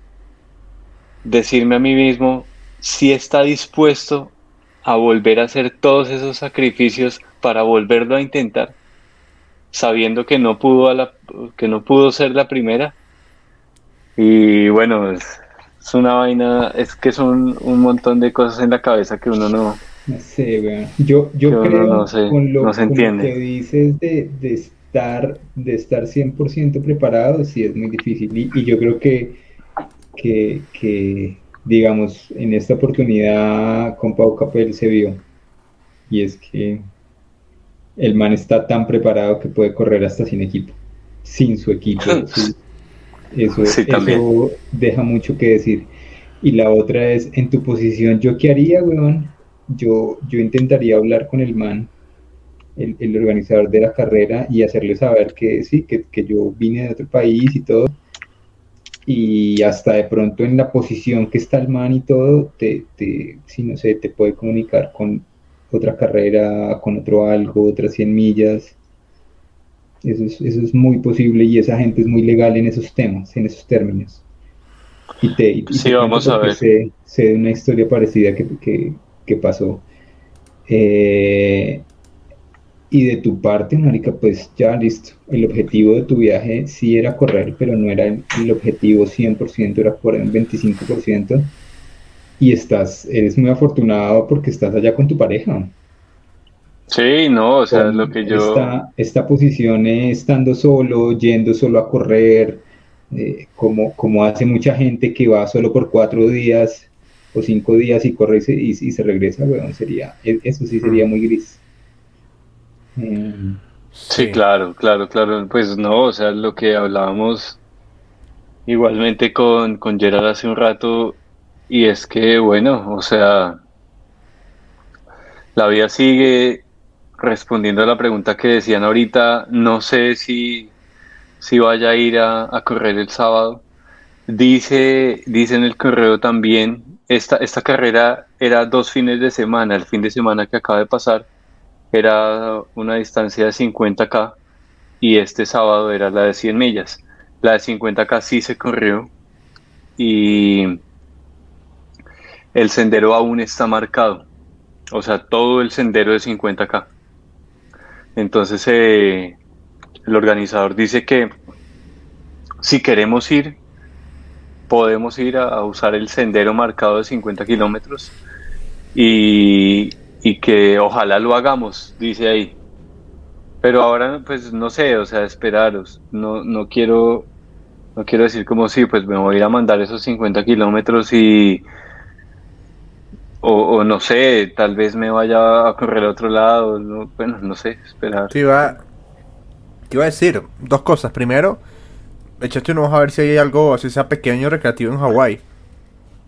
Decirme a mí mismo si está dispuesto a volver a hacer todos esos sacrificios para volverlo a intentar sabiendo que no pudo la, que no pudo ser la primera. Y bueno, es, una vaina, es que son un montón de cosas en la cabeza que uno no. No sé, Yo, yo creo no con, lo, que dices de, de, estar de estar 100% preparado, sí es muy difícil. Y, y yo creo que, que, que, digamos, en esta oportunidad con Pau Capel se vio. Y es que el man está tan preparado que puede correr hasta sin equipo, sin su equipo. Eso, eso deja mucho que decir. Y la otra es, en tu posición, ¿yo qué haría, weón? Yo, yo intentaría hablar con el man, el, organizador de la carrera, y hacerle saber que sí, que, yo vine de otro país y todo. Y hasta de pronto en la posición que está el man y todo, te, te si no sé, te puede comunicar con otra carrera con otro algo, otras 100 millas. Eso es, eso es muy posible y esa gente es muy legal en esos temas, en esos términos. Y te, sí, vamos a ver. Sé, de una historia parecida que, que, pasó. Eh, y de tu parte, Marica, pues ya listo. El objetivo de tu viaje sí era correr, pero no era el, el objetivo 100%, era correr un 25% y estás, eres muy afortunado porque estás allá con tu pareja. Sí, no, o sea, lo que yo... Esta, esta posición estando solo, yendo solo a correr, eh, como, como hace mucha gente que va solo por cuatro días o cinco días y corre y se, y, se regresa, bueno, sería, e, eso sí sería muy gris. Em, sí, claro, claro, claro, pues no, o sea, lo que hablábamos igualmente con, con Gerard hace un rato, y es que, bueno, o sea, la vida sigue respondiendo a la pregunta que decían ahorita. No sé si, si vaya a ir a, correr el sábado. Dice, dice en el correo también, esta, esta carrera era dos fines de semana. El fin de semana que acaba de pasar era una distancia de 50K y este sábado era la de 100 millas. La de 50K sí se corrió y el sendero aún está marcado. O sea, todo el sendero de 50K. Entonces, eh, el organizador dice que si queremos ir, podemos ir a, usar el sendero marcado de 50 kilómetros y, y, que ojalá lo hagamos, dice ahí. Pero ahora, pues no sé, o sea, esperaros. No, no quiero, no quiero decir como sí, pues me voy a ir a mandar esos 50 kilómetros y o, no sé, tal vez me vaya a correr al otro lado. bueno, no sé, esperar. Te iba, te iba a decir dos cosas. Primero, echaste uno a ver si hay algo, así sea pequeño recreativo en Hawái.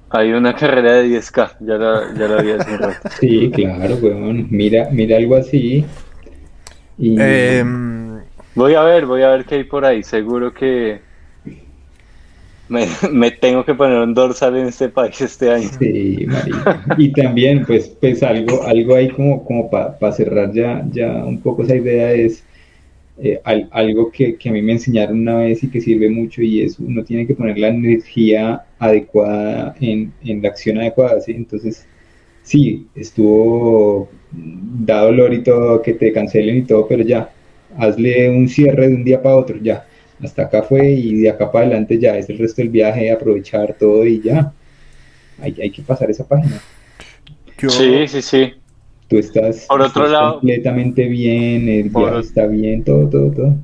Hay una carrera de 10K, ya la, ya la vi hace rato. Sí, claro, weón. Mira, mira algo así. Em, voy a ver, voy a ver qué hay por ahí. Seguro que me, tengo que poner un dorsal en este país este año. Sí, Y también, pues, pues algo, algo ahí como, como para cerrar ya, ya un poco esa idea es, eh, algo que, a mí me enseñaron una vez y que sirve mucho y es uno tiene que poner la energía adecuada en, la acción adecuada, ¿sí? Entonces, sí, estuvo, da dolor y todo, que te cancelen y todo, pero ya, hazle un cierre de un día para otro, ya, hasta acá fue y de acá para adelante ya es el resto del viaje, aprovechar todo y ya, hay, hay que pasar esa página. Sí, sí, sí. Tú estás, por otro lado, completamente bien, el viaje está bien, todo, todo, todo.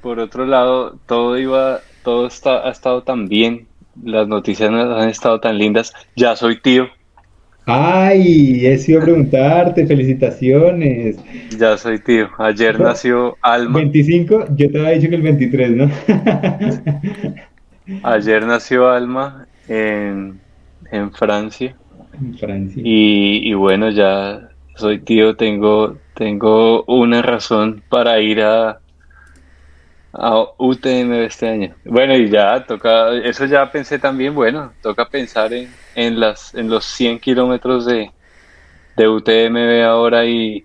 Por otro lado, todo iba, todo está, ha estado tan bien, las noticias han estado tan lindas. Ya soy tío. Ay, eso iba a preguntarte, felicitaciones. Ya soy tío. Ayer nació Alma. 25, yo te había dicho que el 23, ¿no? Ayer nació Alma en, en Francia. En Francia. Y, y bueno, ya soy tío, tengo, tengo una razón para ir a, a UTM este año. Bueno, y ya toca, eso ya pensé también, bueno, toca pensar en, en, las, en los 100 kilómetros de, de UTMB ahora y,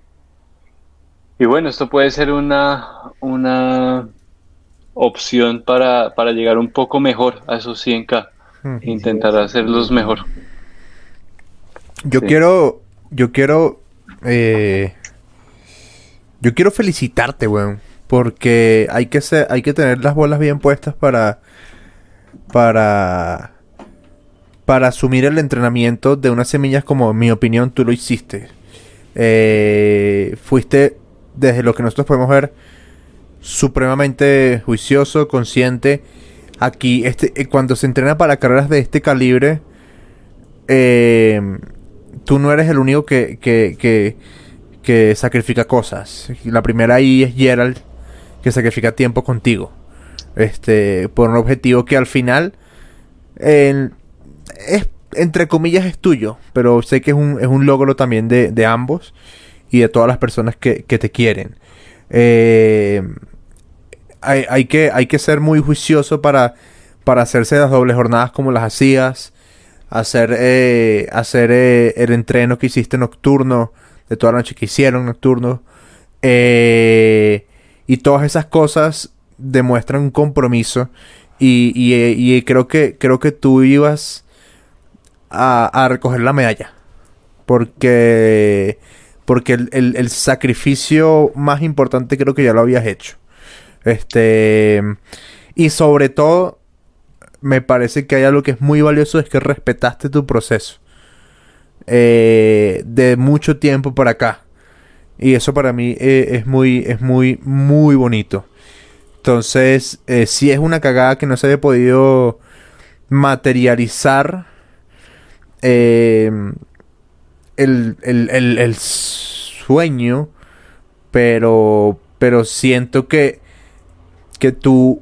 y bueno, esto puede ser una, una opción para, para llegar un poco mejor a esos 100K. Hmm. Intentar hacerlos mejor. Yo quiero, yo quiero eh, yo quiero felicitarte, weón. Porque hay que, ser, hay que tener las bolas bien puestas para. Para. Para asumir el entrenamiento de unas semillas como, en mi opinión, tú lo hiciste. Eh, fuiste, desde lo que nosotros podemos ver, supremamente juicioso, consciente. Aquí, este, eh, cuando se entrena para carreras de este calibre, eh, tú no eres el único que, que, que, sacrifica cosas. La primera ahí es Gerald, que sacrifica tiempo contigo. Este, por un objetivo que al final es, entre comillas, es tuyo, pero sé que es un, es un logro también de, de ambos y de todas las personas que, que te quieren. Eh, hay, hay, que, hay que ser muy juicioso para, para hacerse las dobles jornadas como las hacías hacer, eh, hacer eh, el entreno que hiciste nocturno, de toda la noche que hicieron nocturno. Eh, y todas esas cosas demuestran un compromiso. Y, y, creo que creo que tú ibas a, a recoger la medalla. Porque porque el, el, sacrificio más importante creo que ya lo habías hecho. Este y sobre todo me parece que hay algo que es muy valioso, es que respetaste tu proceso. Eh, de mucho tiempo para acá. Y eso para mí eh, es muy, es muy, muy bonito. Entonces, eh, si es una cagada que no se haya podido materializar el, el, sueño, pero, pero siento que, que tú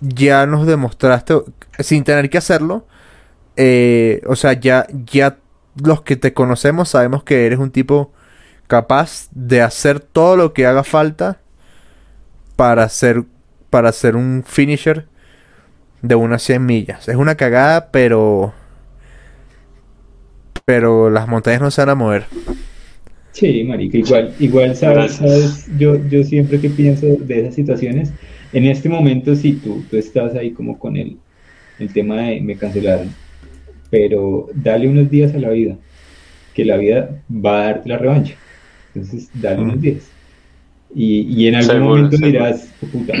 ya nos demostraste, sin tener que hacerlo, eh, o sea, ya, ya los que te conocemos sabemos que eres un tipo capaz de hacer todo lo que haga falta para ser, para ser un finisher de unas 100 millas. Es una cagada, pero... Pero las montañas no se van a mover. Sí, marica, igual, igual sabes, sabes, yo, yo siempre que pienso de esas situaciones, en este momento sí, tú, tú estás ahí como con el, el tema de me cancelaron, pero dale unos días a la vida, que la vida va a darte la revancha. Entonces, dale unos días. Y, y en algún momento dirás, oh, puta,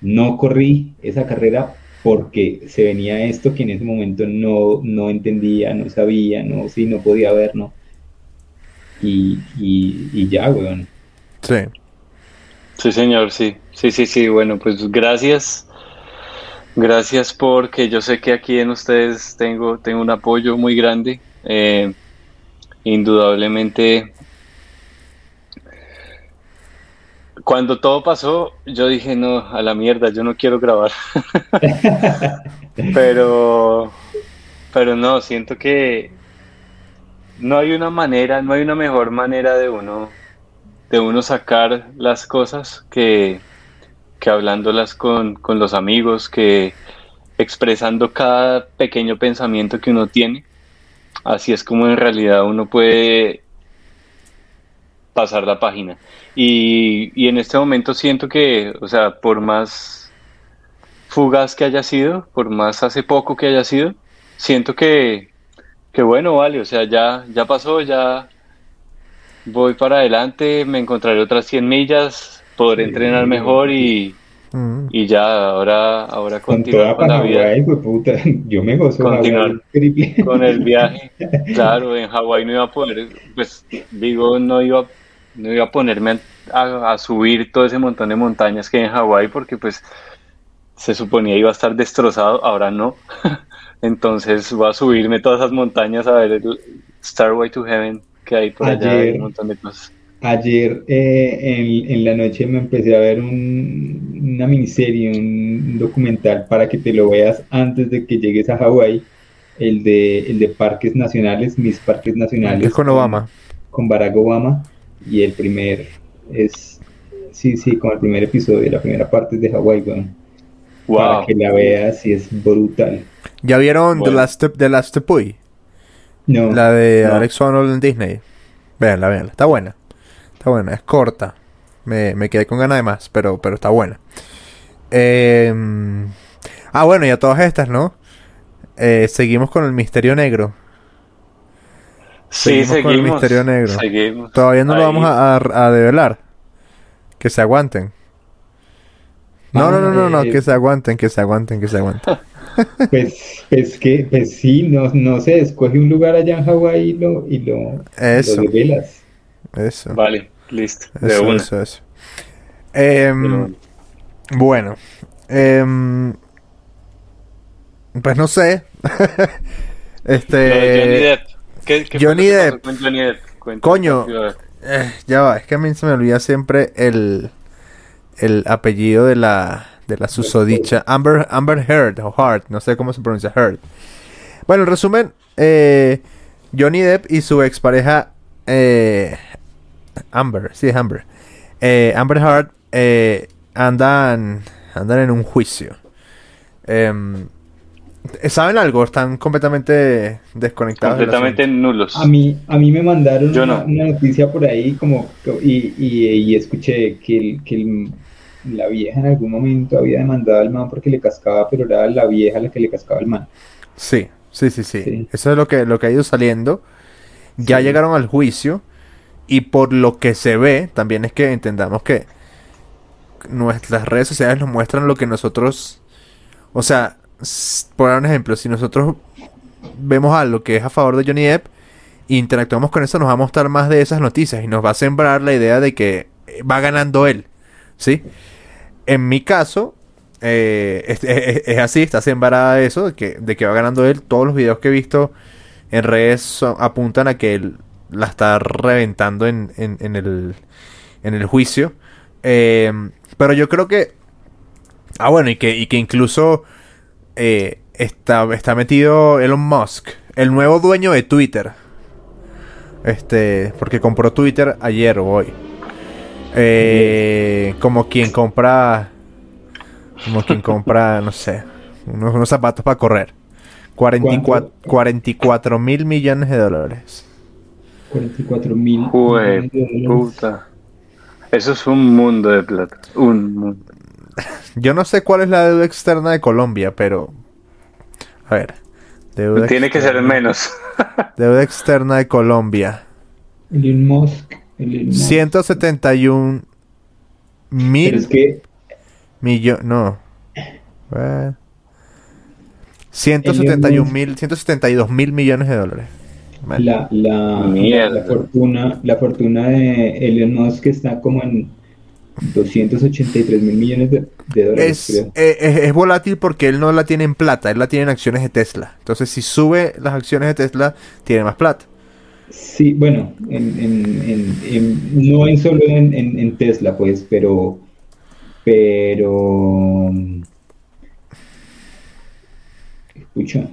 no corrí esa carrera porque se venía esto que en ese momento no, no entendía, no sabía, no, sí, no podía ver, ¿no? Y, y, y ya, weón. Sí. Sí, señor, sí. Sí, sí, sí. Bueno, pues gracias. Gracias porque yo sé que aquí en ustedes tengo, tengo un apoyo muy grande. Eh, indudablemente, cuando todo pasó, yo dije, no, a la mierda, yo no quiero grabar. pero, pero no, siento que no hay una manera, no hay una mejor manera de uno de uno sacar las cosas que, que hablándolas con, con los amigos, que expresando cada pequeño pensamiento que uno tiene. Así es como en realidad uno puede pasar la página. Y, y en este momento siento que, o sea, por más fugaz que haya sido, por más hace poco que haya sido, siento que, que bueno, vale, o sea, ya, ya pasó, ya voy para adelante, me encontraré otras 100 millas, podré entrenar mejor y, mm. y ya, ahora, ahora continuar con, la vida. Yo me gozo continuar con el viaje. Claro, en Hawái no iba a poder, pues digo, no iba, no iba a ponerme a, a subir todo ese montón de montañas que hay en Hawái porque pues se suponía iba a estar destrozado, ahora no. Entonces voy a subirme todas esas montañas a ver el Starway to Heaven que hay por allá, hay un montón de cosas. Ayer eh, en, la noche me empecé a ver un, una miniserie, un documental para que te lo veas antes de que llegues a Hawái, el de, el de parques nacionales, mis parques nacionales. Es con Obama. Con, Barack Obama y el primer es, sí, sí, con el primer episodio, la primera parte es de Hawái, Para que la veas y es brutal. ¿Ya vieron The Last, The Last? No. La de Alex Honnold en Disney. Veanla, veanla. Está buena. Está buena. Es corta. Me, me quedé con ganas de más, pero, pero está buena. Eh, ah, bueno, y a todas estas, ¿no? Eh, seguimos con el misterio negro. Sí, seguimos, con el misterio negro. Todavía no lo vamos a, a, develar. Que se aguanten. No, no, no, no, no, que se aguanten, que se aguanten, que se aguanten. Pues, pues que, pues sí, no, no sé, escoge un lugar allá en Hawái y lo, y lo, eso. Eso. Vale, listo. eso, eso, eso. Em, bueno. Em, pues no sé. este. Johnny Depp. ¿Qué, qué Johnny, Depp. Johnny Depp. Coño. Eh, ya va, es que a mí se me olvida siempre el, el apellido de la de la susodicha Amber, Amber Heard o Heard, no sé cómo se pronuncia Heard. Bueno, en resumen, eh, Johnny Depp y su expareja eh, Amber, sí, Amber. Eh, Amber Heard eh, andan, andan en un juicio. Em, ¿Saben algo? Están completamente desconectados. Completamente nulos. A mí, a mí me mandaron una, noticia por ahí como y, y, escuché que el, que el la vieja en algún momento había demandado al man porque le cascaba, pero era la vieja la que le cascaba al man. Sí, sí, sí, sí. Eso es lo que, lo que ha ido saliendo. Ya llegaron al juicio y por lo que se ve, también es que entendamos que nuestras redes sociales nos muestran lo que nosotros, o sea, por un ejemplo, si nosotros vemos algo que es a favor de Johnny Depp, interactuamos con eso, nos va a mostrar más de esas noticias y nos va a sembrar la idea de que va ganando él. ¿Sí? En mi caso, eh, es, así, está sembrada eso, de que, de que va ganando él. Todos los videos que he visto en redes apuntan a que él la está reventando en, en, el, en el juicio. Eh, pero yo creo que... Ah, bueno, y que, y que incluso eh, está, está metido Elon Musk, el nuevo dueño de Twitter. Este, porque compró Twitter ayer o hoy. Eh, como quien compra. Como quien compra, no sé, unos, zapatos para correr. 44 mil millones de dólares. 44 mil. puta. Eso es un mundo de plata. Un mundo. Yo no sé cuál es la deuda externa de Colombia, pero. A ver. Tiene que ser menos. deuda externa de Colombia. Elon Musk 171 mil es que... millones. No. 171 mil, 172 mil millones de dólares. La, la, fortuna, la fortuna de Elon Musk está como en 283 mil millones de, dólares. Es, eh, es, es, volátil porque él no la tiene en plata, él la tiene en acciones de Tesla. Entonces, si sube las acciones de Tesla, tiene más plata. Sí, bueno, en, no en solo en, Tesla, pues, pero, pero, escucha,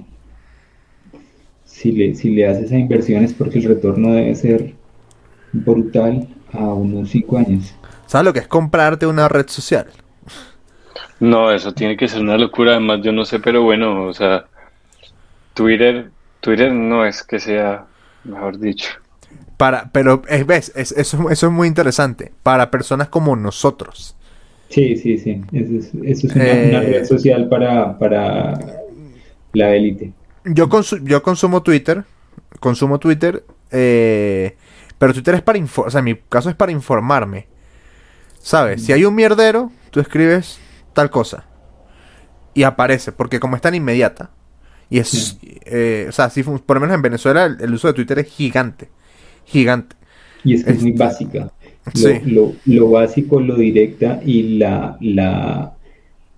si le, si le haces a inversiones porque el retorno debe ser brutal a unos 5 años. ¿Sabes lo que es comprarte una red social? No, eso tiene que ser una locura, además yo no sé, pero bueno, o sea, Twitter, Twitter no es que sea mejor dicho. Para, pero es, ves, es, eso, eso es muy interesante. Para personas como nosotros. Sí, sí, sí. Eso es, una, eh, red social para, para la élite. Yo, yo consumo Twitter. Consumo Twitter. Eh, pero Twitter es para informar. O sea, en mi caso es para informarme. ¿Sabes? Si hay un mierdero, tú escribes tal cosa. Y aparece, porque como es tan inmediata. Y es. Eh, o sea, si, por lo menos en Venezuela el, uso de Twitter es gigante. Gigante. Y es que es, muy básica. Lo, básico, lo directa y la, la,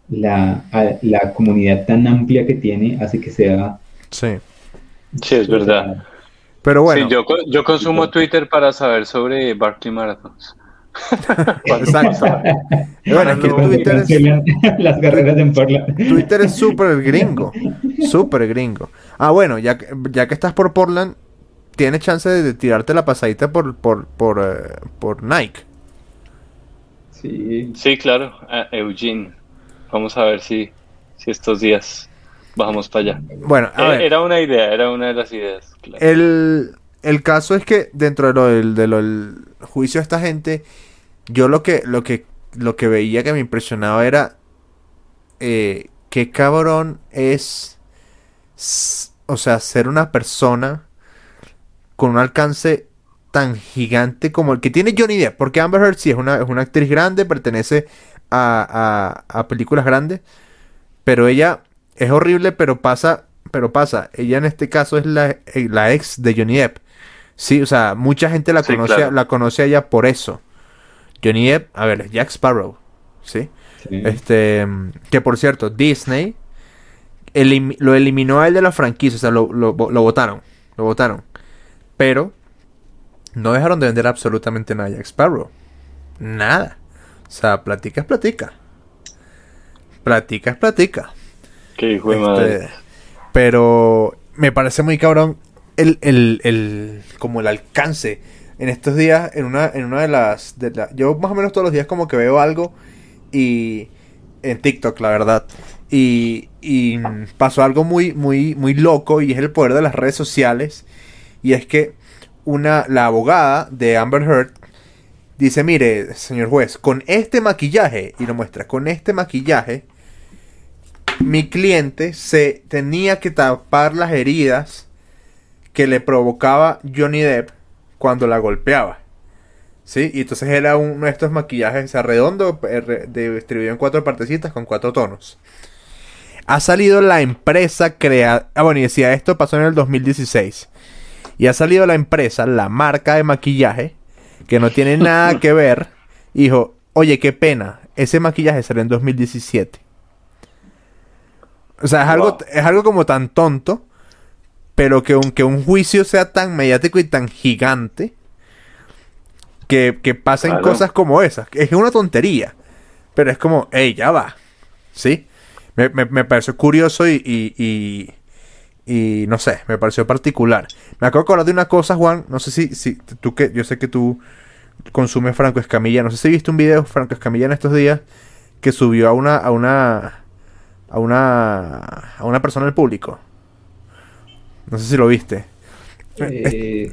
la, comunidad tan amplia que tiene hace que sea. Sí. Sí, es verdad. Pero bueno. yo, yo consumo Twitter para saber sobre Barclay Marathons. Exacto. bueno, es que Twitter es, las carreras en Twitter es súper gringo. Súper gringo. Ah, bueno, ya, ya que estás por Portland, tienes chance de tirarte la pasadita por, por, por, eh, por Nike. Sí. Sí, claro. Eugene. Vamos a ver si, si estos días bajamos para allá. Bueno, eh, Era una idea, era una de las ideas. El, el caso es que dentro de lo del, de lo del juicio de esta gente, yo lo que, lo que, lo que veía que me impresionaba era eh, qué cabrón es, o sea, ser una persona con un alcance tan gigante como el que tiene Johnny Depp. Porque Amber Heard sí es una, es una actriz grande, pertenece a, a, películas grandes. Pero ella es horrible, pero pasa, pero pasa. Ella en este caso es la, eh, la ex de Johnny Depp. Sí, o sea, mucha gente la conoce, la conoce a ella por eso. Johnny Depp, a ver, Jack Sparrow. ¿sí? Este, que por cierto, Disney lo eliminó a él de la franquicia, o sea, lo, lo, lo votaron. Lo votaron. Pero no dejaron de vender absolutamente nada a Jack Sparrow. Nada. O sea, platica es platica. Platica es platica. Qué hijo de madre. Este, pero me parece muy cabrón el, el, el, como el alcance. En estos días, en una, en una de las, Yo más o menos todos los días como que veo algo y... En TikTok, la verdad. Y, y pasó algo muy, muy, muy loco y es el poder de las redes sociales y es que una, la abogada de Amber Heard dice, mire, señor juez, con este maquillaje, y lo muestra, con este maquillaje, mi cliente se tenía que tapar las heridas que le provocaba Johnny Depp cuando la golpeaba. ¿Sí? Y entonces era uno de estos maquillajes redondo, distribuido en cuatro partecitas con cuatro tonos. Ha salido la empresa creada... Ah, bueno, y decía, esto pasó en el 2016. Y ha salido la empresa, la marca de maquillaje, que no tiene nada que ver, y dijo, oye, qué pena, ese maquillaje salió en 2017. O sea, es, algo, es algo como tan tonto, pero que aunque un juicio sea tan mediático y tan gigante, que, que pasen cosas como esas. Es una tontería, pero es como, hey, ya va. ¿Sí? Me, me, me pareció curioso y y no sé, me pareció particular. Me acabo de acordar de una cosa, Juan, no sé si, si tú que, yo sé que tú consumes Franco Escamilla, no sé si viste un video Franco Escamilla en estos días que subió a una, a una, a una, a una persona del público. No sé si lo viste. Eh,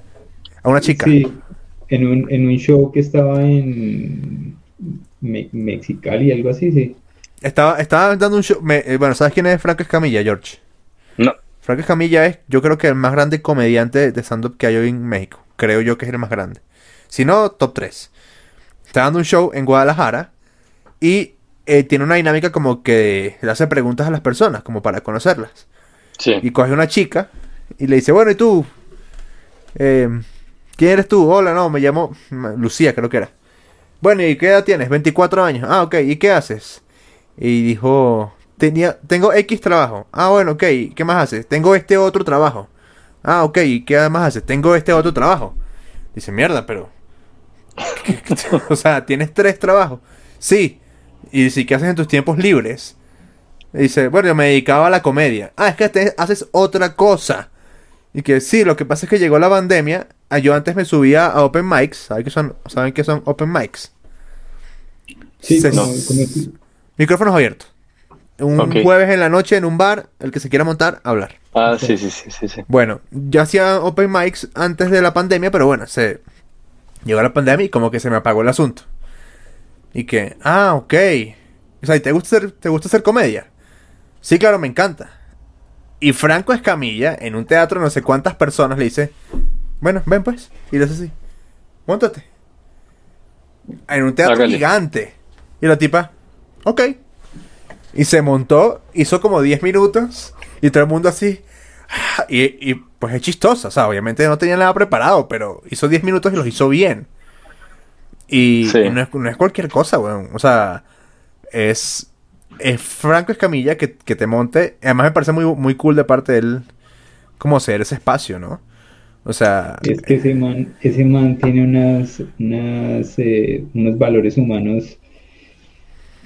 a una chica. Sí, en un, en un show que estaba en Mexicali, algo así, sí. Estaba, estaba dando un show. Eh, bueno, ¿sabes quién es Franco Escamilla, George? No. Frank Escamilla es, yo creo que el más grande comediante de stand-up que hay hoy en México. Creo yo que es el más grande. Si no, top 3. Está dando un show en Guadalajara y eh, tiene una dinámica como que le hace preguntas a las personas, como para conocerlas. Y coge una chica y le dice, bueno, ¿y tú? Em, ¿Quién eres tú? Hola, no, me llamo Lucía, creo que era. Bueno, ¿y qué edad tienes? 24 años. Ah, ok, ¿y qué haces? Y dijo, Tenía, tengo X trabajo. Ah, bueno, ok. ¿Qué más haces? Tengo este otro trabajo. Ah, ok. ¿Qué más haces? Tengo este otro trabajo. Dice, mierda, pero... o sea, tienes tres trabajos. Sí. Y dice, ¿qué haces en tus tiempos libres? Dice, bueno, yo me dedicaba a la comedia. Ah, es que te haces otra cosa. Y que sí, lo que pasa es que llegó la pandemia. Ah, yo antes me subía a open mics. ¿Saben qué son, ¿saben qué son open mics? Sí, Micrófonos abiertos. Un jueves en la noche en un bar, el que se quiera montar, hablar. Ah, sí, sí, sí, sí, sí. Bueno, yo hacía open mics antes de la pandemia, pero bueno, se llegó la pandemia y como que se me apagó el asunto. Y que, ah, ok. O sea, ¿te gusta hacer, te gusta hacer comedia? Sí, claro, me encanta. Y Franco Escamilla, en un teatro, no sé cuántas personas le dice, bueno, ven pues. Y le hace así, montate. En un teatro gigante. Y la tipa, ok. Y se montó, hizo como 10 minutos y todo el mundo así. Y, pues es chistosa, o sea, obviamente no tenía nada preparado, pero hizo 10 minutos y los hizo bien. Y, no, es, cualquier cosa, weón. O sea, es, es Franco Escamilla que, que, te monte. Además me parece muy, muy cool de parte de él como ser ese espacio, ¿no? O sea... Es que ese man, ese man tiene unas, unas eh, unos valores humanos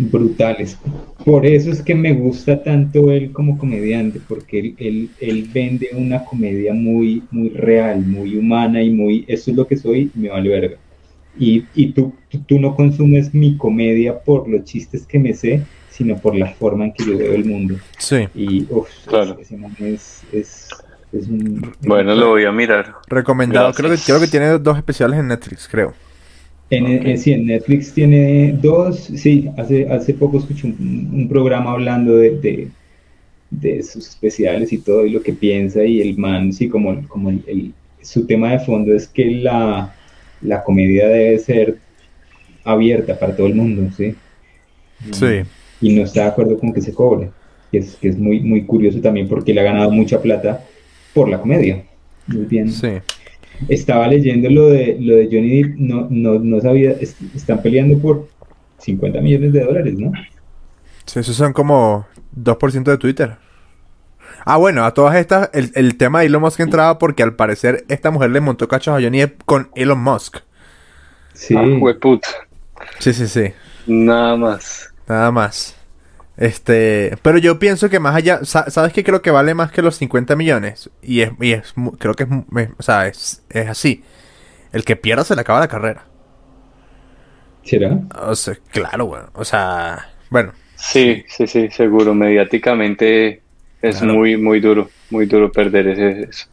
brutales. Por eso es que me gusta tanto él como comediante, porque él, él, vende una comedia muy, muy real, muy humana y muy, eso es lo que soy, me vale verga. Y, y tú, tú, no consumes mi comedia por los chistes que me sé, sino por la forma en que yo veo el mundo. Sí. Y claro. ese man es, es, bueno, lo voy a mirar. Recomendado. Creo que, creo que tiene dos especiales en Netflix, creo. En, eh, sí, en Netflix tiene dos. Sí, hace, hace poco escuché un, programa hablando de, de, sus especiales y todo y lo que piensa. Y el man, sí, como, como el, su tema de fondo es que la, la comedia debe ser abierta para todo el mundo, ¿sí? Sí. Y no está de acuerdo con que se cobre. Que es, que es muy, muy curioso también porque le ha ganado mucha plata por la comedia. Muy bien. Sí. Estaba leyendo lo de, lo de Johnny Depp, no, no, no sabía, están peleando por 50 millones de dólares, ¿no? Sí, esos son como 2% de Twitter. Ah, bueno, a todas estas, el, el tema de Elon Musk entraba porque al parecer esta mujer le montó cachos a Johnny Depp con Elon Musk. Sí. Ah, sí, sí, sí. Nada más. Nada más. Este, pero yo pienso que más allá, ¿sabes qué creo que vale más que los 50 millones? Y es, y es creo que es, o sea, es, es así. El que pierda se le acaba la carrera. ¿Será? O sea, claro, bueno, o sea, bueno. Sí, sí, sí, seguro. Mediáticamente es muy, muy duro, muy duro perder ese, eso.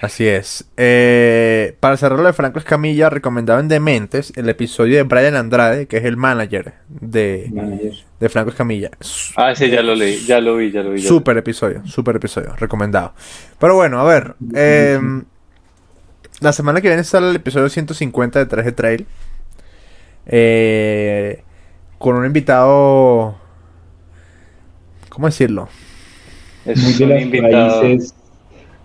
Así es. Eh, para cerrarlo de Franco Escamilla, recomendado en Dementes el episodio de Brian Andrade, que es el manager de, de Franco Escamilla. Ah, sí, ya lo leí, ya lo vi, ya lo vi. Super episodio, super episodio, recomendado. Pero bueno, a ver. Em, la semana que viene sale el episodio 150 de 3 de Trail. Eh, con un invitado. ¿Cómo decirlo? Es un invitado.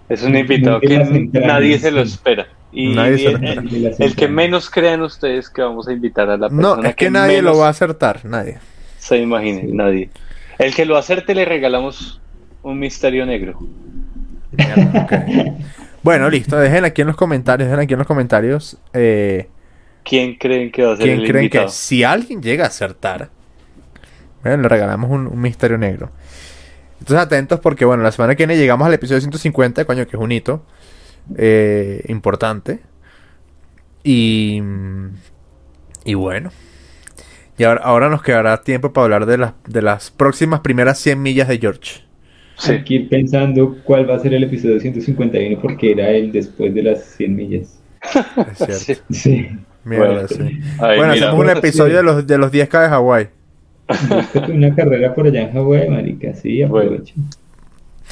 Es un invitado que nadie se lo espera. Y el, que menos crean ustedes que vamos a invitar a la persona. No, es que, nadie lo va a acertar, nadie. Se imagine, nadie. El que lo acerte le regalamos un misterio negro. Bueno, listo, dejen aquí en los comentarios, dejen aquí en los comentarios. Eh, ¿Quién creen que va a ser ¿Quién creen que si alguien llega a acertar, le regalamos un misterio negro? Entonces atentos porque, bueno, la semana que viene llegamos al episodio 150, coño, que es un hito eh, importante. Y, y bueno. Y ahora, nos quedará tiempo para hablar de, las de las próximas primeras 100 millas de George. Sí. Pensando cuál va a ser el episodio 151 porque era el después de las 100 millas. Es cierto. Sí. bueno, hacemos un episodio de los, de los 10K de Hawái una carrera por allá en Hawái, marica, sí, aprovecho.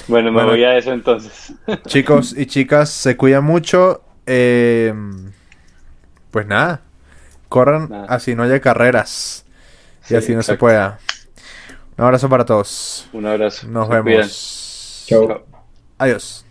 Bueno, me voy a eso entonces. Chicos y chicas, se cuidan mucho. Eh, pues nada, corran así no haya carreras y así no se pueda. Un abrazo para todos. Un abrazo. Nos vemos. Chao. Adiós.